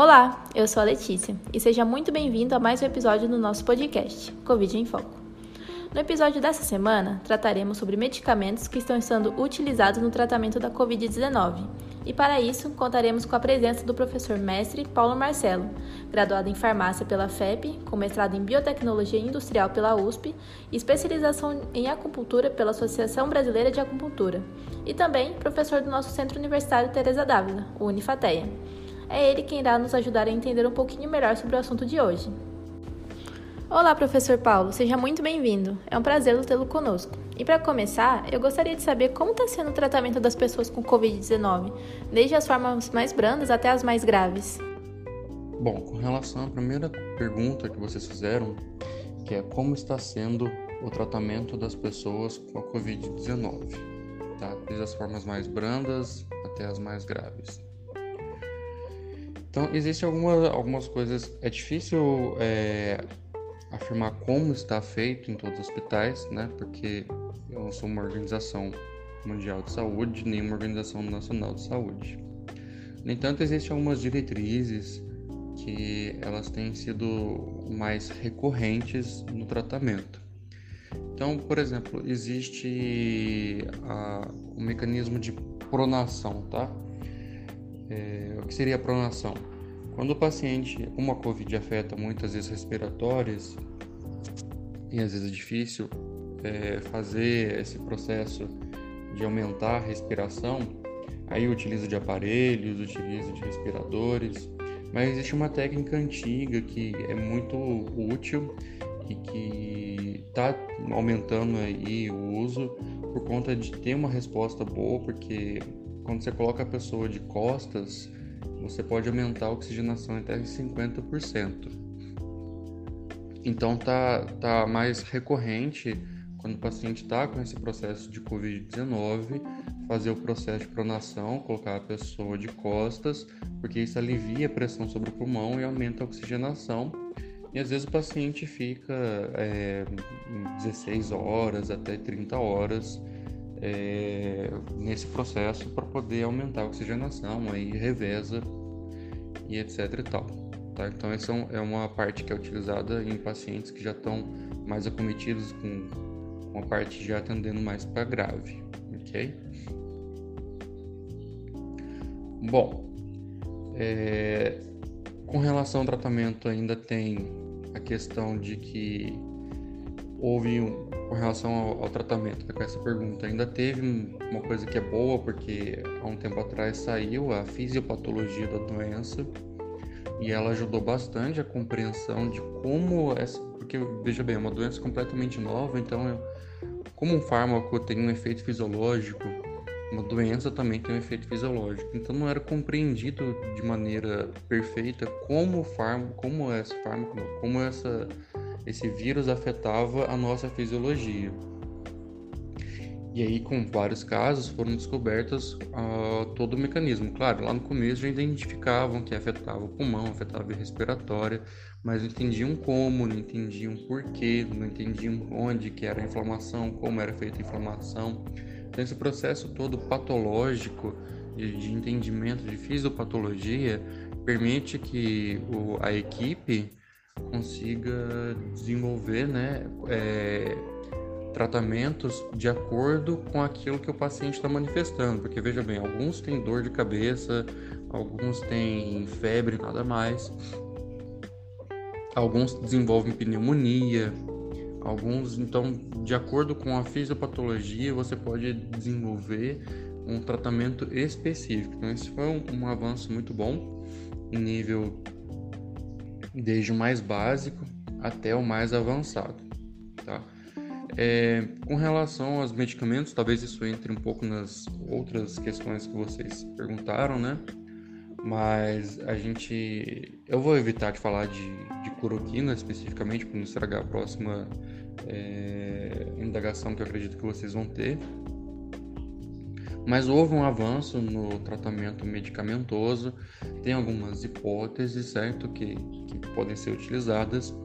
Olá, eu sou a Letícia e seja muito bem-vindo a mais um episódio do nosso podcast, Covid em Foco. No episódio dessa semana, trataremos sobre medicamentos que estão sendo utilizados no tratamento da Covid-19. E para isso, contaremos com a presença do professor mestre Paulo Marcelo, graduado em farmácia pela FEP, com mestrado em biotecnologia industrial pela USP e especialização em acupuntura pela Associação Brasileira de Acupuntura, e também professor do nosso Centro Universitário Teresa Dávila, o Unifateia é ele quem irá nos ajudar a entender um pouquinho melhor sobre o assunto de hoje. Olá, professor Paulo, seja muito bem-vindo. É um prazer tê-lo conosco. E para começar, eu gostaria de saber como está sendo o tratamento das pessoas com Covid-19, desde as formas mais brandas até as mais graves. Bom, com relação à primeira pergunta que vocês fizeram, que é como está sendo o tratamento das pessoas com a Covid-19, tá? desde as formas mais brandas até as mais graves. Então, existem algumas, algumas coisas. É difícil é, afirmar como está feito em todos os hospitais, né? Porque eu não sou uma organização mundial de saúde, nem uma organização nacional de saúde. No entanto, existem algumas diretrizes que elas têm sido mais recorrentes no tratamento. Então, por exemplo, existe o mecanismo de pronação, tá? É, o que seria a pronação? Quando o paciente, uma COVID afeta muitas vezes respiratórias, e às vezes é difícil é, fazer esse processo de aumentar a respiração, aí utiliza de aparelhos, utiliza de respiradores, mas existe uma técnica antiga que é muito útil e que está aumentando aí o uso por conta de ter uma resposta boa, porque quando você coloca a pessoa de costas, você pode aumentar a oxigenação até 50%. Então tá, tá mais recorrente quando o paciente está com esse processo de Covid-19, fazer o processo de pronação, colocar a pessoa de costas, porque isso alivia a pressão sobre o pulmão e aumenta a oxigenação. E às vezes o paciente fica é, 16 horas até 30 horas é, nesse processo para poder aumentar a oxigenação, aí reveza e etc e tal. Tá? Então essa é uma parte que é utilizada em pacientes que já estão mais acometidos com, uma parte já atendendo mais para grave, ok? Bom, é, com relação ao tratamento ainda tem a questão de que houve um, com relação ao, ao tratamento, tá com essa pergunta, ainda teve uma coisa que é boa, porque há um tempo atrás saiu a fisiopatologia da doença e ela ajudou bastante a compreensão de como essa, porque veja bem, é uma doença completamente nova, então como um fármaco tem um efeito fisiológico, uma doença também tem um efeito fisiológico. Então não era compreendido de maneira perfeita como o fármaco, como esse fármaco, como essa esse vírus afetava a nossa fisiologia. E aí, com vários casos, foram descobertos uh, todo o mecanismo. Claro, lá no começo já identificavam que afetava o pulmão, afetava a respiratória, mas não entendiam como, não entendiam porquê, não entendiam onde que era a inflamação, como era feita a inflamação. Então, esse processo todo patológico de, de entendimento de fisiopatologia permite que o, a equipe consiga desenvolver né, é, tratamentos de acordo com aquilo que o paciente está manifestando. Porque veja bem, alguns têm dor de cabeça, alguns têm febre, nada mais, alguns desenvolvem pneumonia, alguns, então, de acordo com a fisiopatologia, você pode desenvolver um tratamento específico. Então, esse foi um, um avanço muito bom em nível desde o mais básico até o mais avançado, tá? É, com relação aos medicamentos, talvez isso entre um pouco nas outras questões que vocês perguntaram, né? Mas a gente, eu vou evitar de falar de, de cloroquina especificamente para não estragar a próxima é, indagação que eu acredito que vocês vão ter. Mas houve um avanço no tratamento medicamentoso, tem algumas hipóteses, certo, que, que podem ser utilizadas.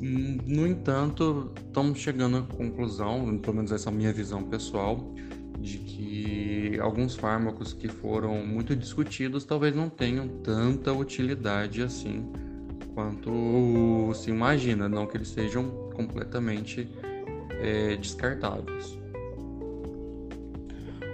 No entanto, estamos chegando à conclusão, pelo menos essa é a minha visão pessoal, de que alguns fármacos que foram muito discutidos talvez não tenham tanta utilidade assim quanto se imagina, não que eles sejam completamente é, descartáveis.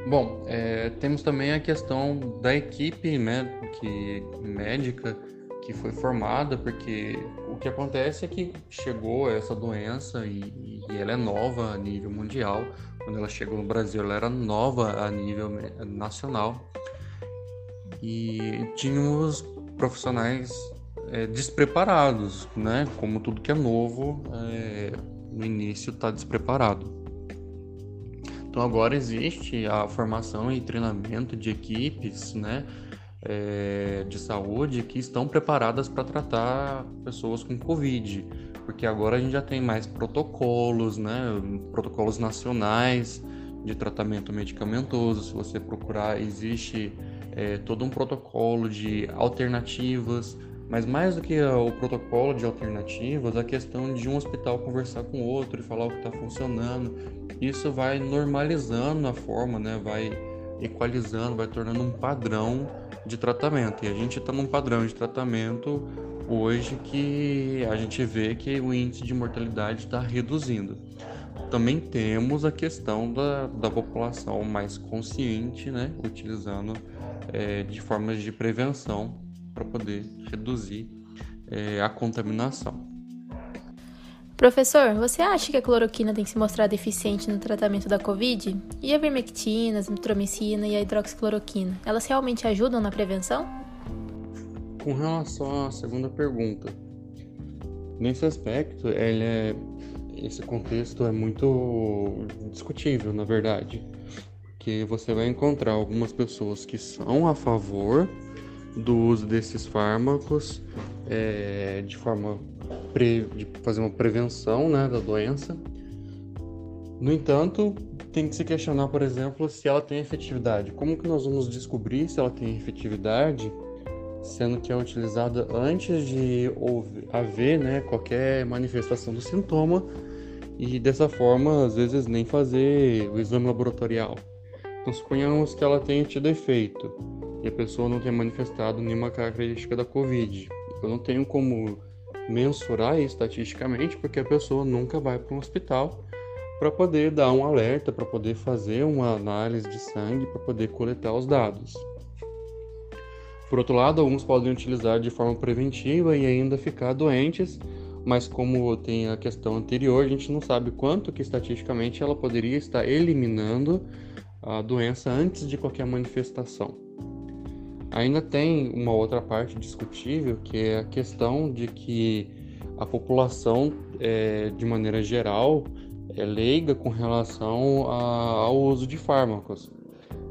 Bom, é, temos também a questão da equipe né, que, médica que foi formada, porque o que acontece é que chegou essa doença e, e ela é nova a nível mundial. Quando ela chegou no Brasil, ela era nova a nível nacional. E tínhamos profissionais é, despreparados, né? Como tudo que é novo, é, no início está despreparado. Então agora existe a formação e treinamento de equipes, né? É, de saúde que estão preparadas para tratar pessoas com Covid, porque agora a gente já tem mais protocolos, né? Protocolos nacionais de tratamento medicamentoso. Se você procurar, existe é, todo um protocolo de alternativas mas mais do que o protocolo de alternativas, a questão de um hospital conversar com o outro e falar o que está funcionando, isso vai normalizando a forma, né? vai equalizando, vai tornando um padrão de tratamento. E a gente está num padrão de tratamento hoje que a gente vê que o índice de mortalidade está reduzindo. Também temos a questão da, da população mais consciente, né? utilizando é, de formas de prevenção para poder reduzir é, a contaminação. Professor, você acha que a cloroquina tem se mostrado eficiente no tratamento da Covid? E a vermectina, a mitromicina e a hidroxicloroquina, elas realmente ajudam na prevenção? Com relação à segunda pergunta, nesse aspecto, é, esse contexto é muito discutível, na verdade, que você vai encontrar algumas pessoas que são a favor do uso desses fármacos é, de forma pre, de fazer uma prevenção né, da doença. No entanto, tem que se questionar, por exemplo, se ela tem efetividade. Como que nós vamos descobrir se ela tem efetividade, sendo que é utilizada antes de haver né, qualquer manifestação do sintoma e dessa forma, às vezes, nem fazer o exame laboratorial. Então, suponhamos que ela tenha tido efeito e a pessoa não tenha manifestado nenhuma característica da Covid. Eu não tenho como mensurar estatisticamente, porque a pessoa nunca vai para um hospital para poder dar um alerta, para poder fazer uma análise de sangue, para poder coletar os dados. Por outro lado, alguns podem utilizar de forma preventiva e ainda ficar doentes, mas como tem a questão anterior, a gente não sabe quanto que estatisticamente ela poderia estar eliminando a doença antes de qualquer manifestação. Ainda tem uma outra parte discutível, que é a questão de que a população, é, de maneira geral, é leiga com relação a, ao uso de fármacos.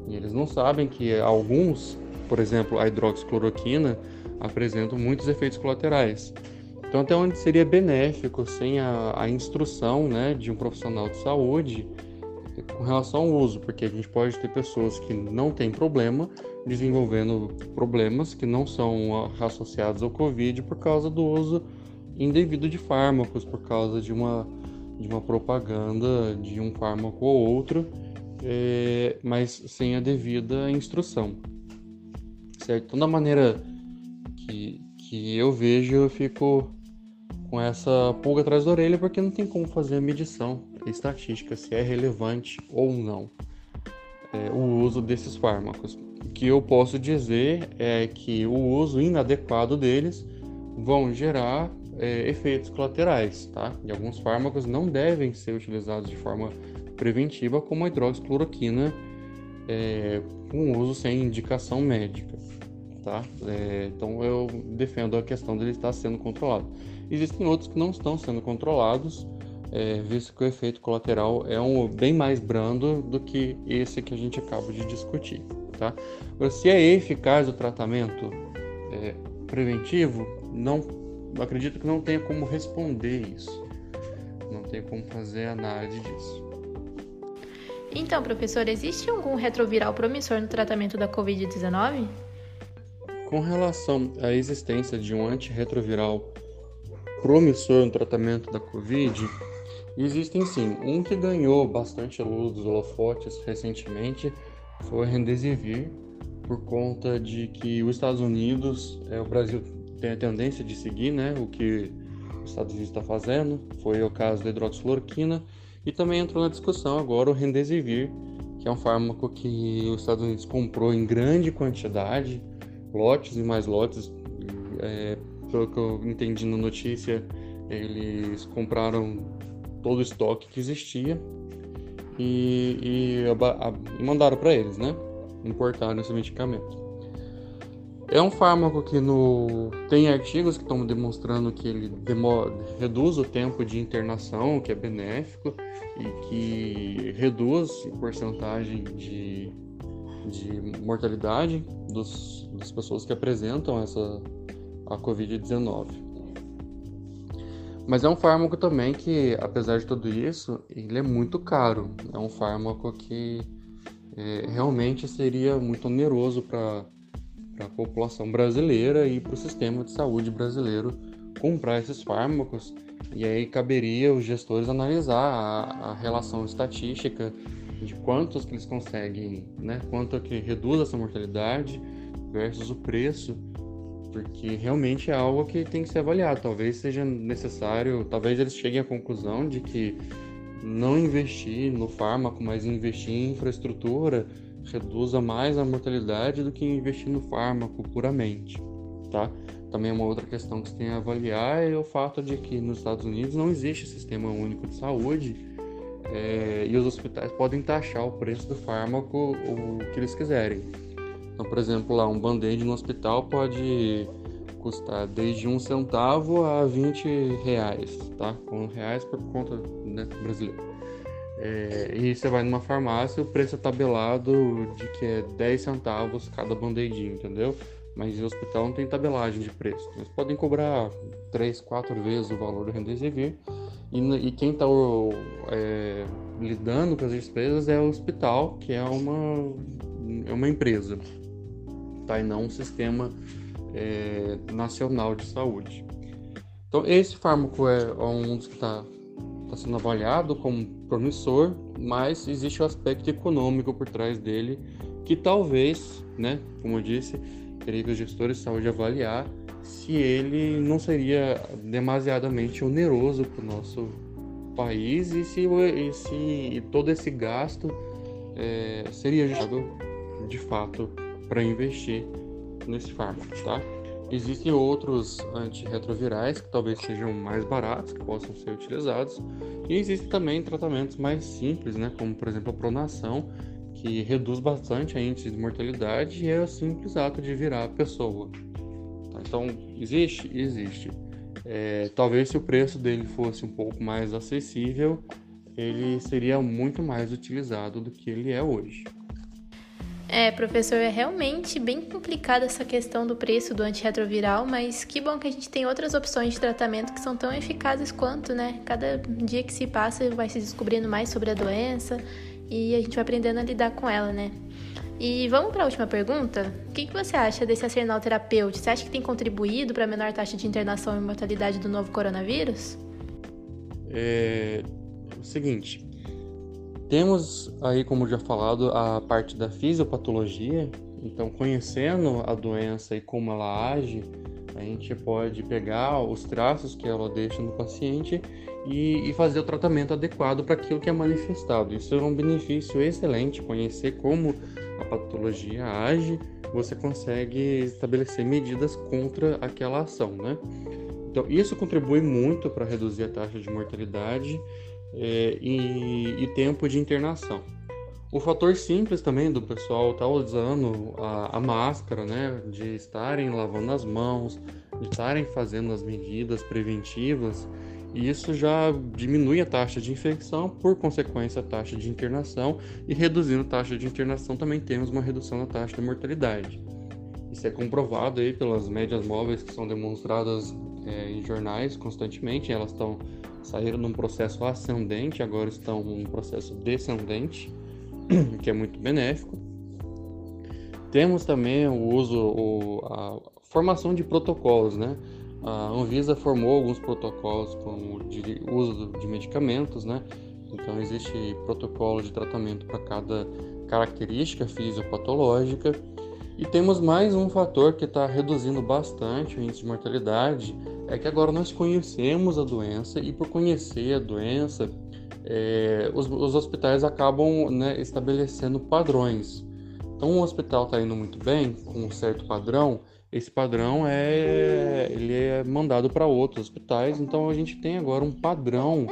E eles não sabem que alguns, por exemplo, a hidroxicloroquina, apresentam muitos efeitos colaterais. Então, até onde seria benéfico, sem a, a instrução né, de um profissional de saúde, com relação ao uso, porque a gente pode ter pessoas que não têm problema desenvolvendo problemas que não são associados ao Covid por causa do uso indevido de fármacos, por causa de uma, de uma propaganda de um fármaco ou outro, é, mas sem a devida instrução. Certo? Então, da maneira que, que eu vejo, eu fico com essa pulga atrás da orelha porque não tem como fazer a medição estatística se é relevante ou não é, o uso desses fármacos. O que eu posso dizer é que o uso inadequado deles vão gerar é, efeitos colaterais, tá? E alguns fármacos não devem ser utilizados de forma preventiva, como a hidroxicloroquina, é, com uso sem indicação médica, tá? É, então eu defendo a questão dele estar sendo controlado. Existem outros que não estão sendo controlados, é, visto que o efeito colateral é um bem mais brando do que esse que a gente acaba de discutir, tá? Agora, se é eficaz o tratamento é, preventivo, não acredito que não tenha como responder isso, não tem como fazer análise disso. Então, professor, existe algum retroviral promissor no tratamento da Covid-19? Com relação à existência de um antirretroviral promissor no tratamento da Covid, Existem sim. Um que ganhou bastante luz dos holofotes recentemente foi o Remdesivir, por conta de que os Estados Unidos, é, o Brasil tem a tendência de seguir né, o que os Estados Unidos está fazendo, foi o caso da hidroxicloroquina, e também entrou na discussão agora o Remdesivir, que é um fármaco que os Estados Unidos comprou em grande quantidade, lotes e mais lotes. É, pelo que eu entendi na notícia, eles compraram todo o estoque que existia e, e, e mandaram para eles, né? Importaram esse medicamento. É um fármaco que no... tem artigos que estão demonstrando que ele reduz o tempo de internação, que é benéfico, e que reduz a porcentagem de, de mortalidade dos, das pessoas que apresentam essa a Covid-19. Mas é um fármaco também que, apesar de tudo isso, ele é muito caro. É um fármaco que é, realmente seria muito oneroso para a população brasileira e para o sistema de saúde brasileiro comprar esses fármacos. E aí caberia os gestores analisar a, a relação estatística de quantos que eles conseguem, né? Quanto que reduz essa mortalidade versus o preço, porque realmente é algo que tem que ser avaliado. Talvez seja necessário, talvez eles cheguem à conclusão de que não investir no fármaco, mas investir em infraestrutura reduza mais a mortalidade do que investir no fármaco puramente, tá? Também uma outra questão que você tem a avaliar é o fato de que nos Estados Unidos não existe sistema único de saúde é, e os hospitais podem taxar o preço do fármaco o que eles quiserem. Então, por exemplo, lá um band-aid no hospital pode custar desde um centavo a 20 reais, tá? Com reais por conta né, brasileira. É, e você vai numa farmácia, o preço é tabelado de que é 10 centavos cada band-aid, entendeu? Mas no hospital não tem tabelagem de preço. Eles podem cobrar 3, 4 vezes o valor do Remdesivir. E, e quem está é, lidando com as despesas é o hospital, que é uma, é uma empresa, tá? e não um sistema é, nacional de saúde. Então, esse fármaco é um dos que está tá sendo avaliado como promissor, mas existe o aspecto econômico por trás dele que talvez, né, como eu disse, teria que os gestores de saúde avaliar se ele não seria demasiadamente oneroso para o nosso país e se, e se todo esse gasto é, seria gestado de fato para investir nesse fármaco, tá? Existem outros antirretrovirais que talvez sejam mais baratos, que possam ser utilizados, e existem também tratamentos mais simples, né, como por exemplo a pronação, que reduz bastante a índice de mortalidade e é o simples ato de virar a pessoa. Tá, então, existe? Existe. É, talvez se o preço dele fosse um pouco mais acessível, ele seria muito mais utilizado do que ele é hoje. É, professor, é realmente bem complicada essa questão do preço do antirretroviral, mas que bom que a gente tem outras opções de tratamento que são tão eficazes quanto, né? Cada dia que se passa vai se descobrindo mais sobre a doença e a gente vai aprendendo a lidar com ela, né? E vamos para a última pergunta? O que, que você acha desse arsenal terapêutico? Você acha que tem contribuído para a menor taxa de internação e mortalidade do novo coronavírus? É o seguinte, temos aí, como já falado, a parte da fisiopatologia. Então, conhecendo a doença e como ela age, a gente pode pegar os traços que ela deixa no paciente e, e fazer o tratamento adequado para aquilo que é manifestado. Isso é um benefício excelente, conhecer como a patologia age, você consegue estabelecer medidas contra aquela ação, né? Então, isso contribui muito para reduzir a taxa de mortalidade é, e, e, tempo de internação. O fator simples também do pessoal estar tá usando a, a, máscara, né, de estarem lavando as mãos, de estarem fazendo as medidas preventivas, e isso já diminui a taxa de infecção, por consequência a taxa de internação, e reduzindo a taxa de internação também temos uma redução na taxa de mortalidade. Isso é comprovado aí pelas médias móveis que são demonstradas é, em jornais constantemente, elas estão saíram num processo ascendente, agora estão num processo descendente, que é muito benéfico. Temos também o uso, o, a formação de protocolos, né? A Anvisa formou alguns protocolos como de uso de medicamentos, né? Então existe protocolo de tratamento para cada característica fisiopatológica. E temos mais um fator que está reduzindo bastante o índice de mortalidade, é que agora nós conhecemos a doença e por conhecer a doença, é, os, os, hospitais acabam né, estabelecendo padrões. Então, um hospital está indo muito bem, com um certo padrão, esse padrão é, ele é mandado para outros hospitais, então a gente tem agora um padrão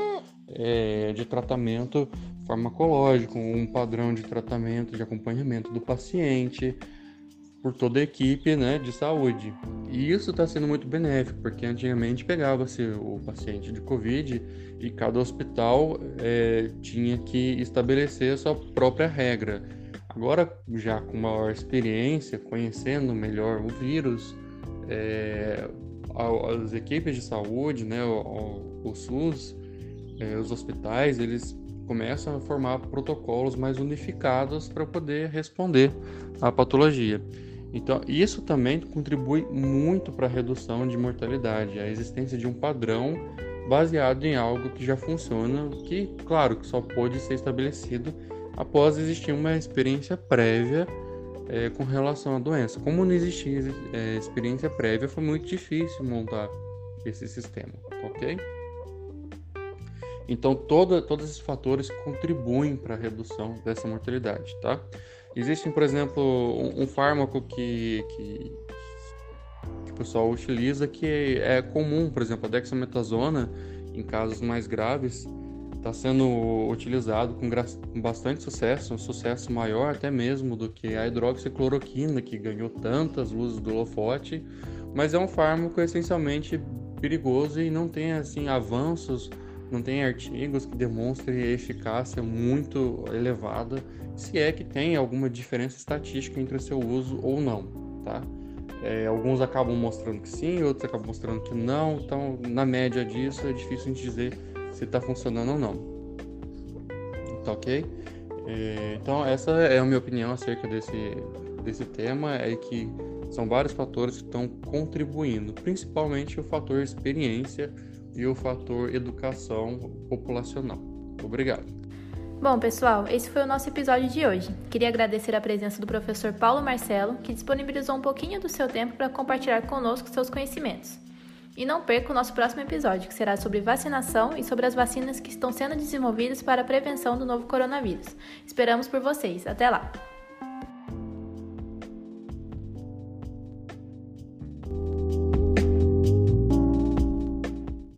é, de tratamento farmacológico, um padrão de tratamento de acompanhamento do paciente por toda a equipe né, de saúde. E isso está sendo muito benéfico, porque antigamente pegava-se o paciente de Covid e cada hospital é, tinha que estabelecer a sua própria regra. Agora, já com maior experiência, conhecendo melhor o vírus, é, as equipes de saúde, né, o, o SUS, é, os hospitais, eles começam a formar protocolos mais unificados para poder responder à patologia. Então, isso também contribui muito para a redução de mortalidade, a existência de um padrão baseado em algo que já funciona, que, claro, que só pode ser estabelecido após existir uma experiência prévia é, com relação à doença. Como não existia é, experiência prévia, foi muito difícil montar esse sistema, ok? Então, toda, todos esses fatores contribuem para a redução dessa mortalidade, tá? Existem, por exemplo, um, um fármaco que, que, que, o pessoal utiliza que é comum, por exemplo, a dexametasona, em casos mais graves, está sendo utilizado com, com, bastante sucesso, um sucesso maior até mesmo do que a hidroxicloroquina, que ganhou tantas luzes do holofote, mas é um fármaco essencialmente perigoso e não tem assim avanços não tem artigos que demonstrem eficácia muito elevada, se é que tem alguma diferença estatística entre o seu uso ou não, tá? É, alguns acabam mostrando que sim, outros acabam mostrando que não, então na média disso é difícil a gente dizer se está funcionando ou não. Tá ok? É, então essa é a minha opinião acerca desse, desse tema, é que são vários fatores que estão contribuindo, principalmente o fator experiência, e o fator educação populacional. Obrigado. Bom, pessoal, esse foi o nosso episódio de hoje. Queria agradecer a presença do professor Paulo Marcelo, que disponibilizou um pouquinho do seu tempo para compartilhar conosco seus conhecimentos. E não perca o nosso próximo episódio, que será sobre vacinação e sobre as vacinas que estão sendo desenvolvidas para a prevenção do novo coronavírus. Esperamos por vocês. Até lá!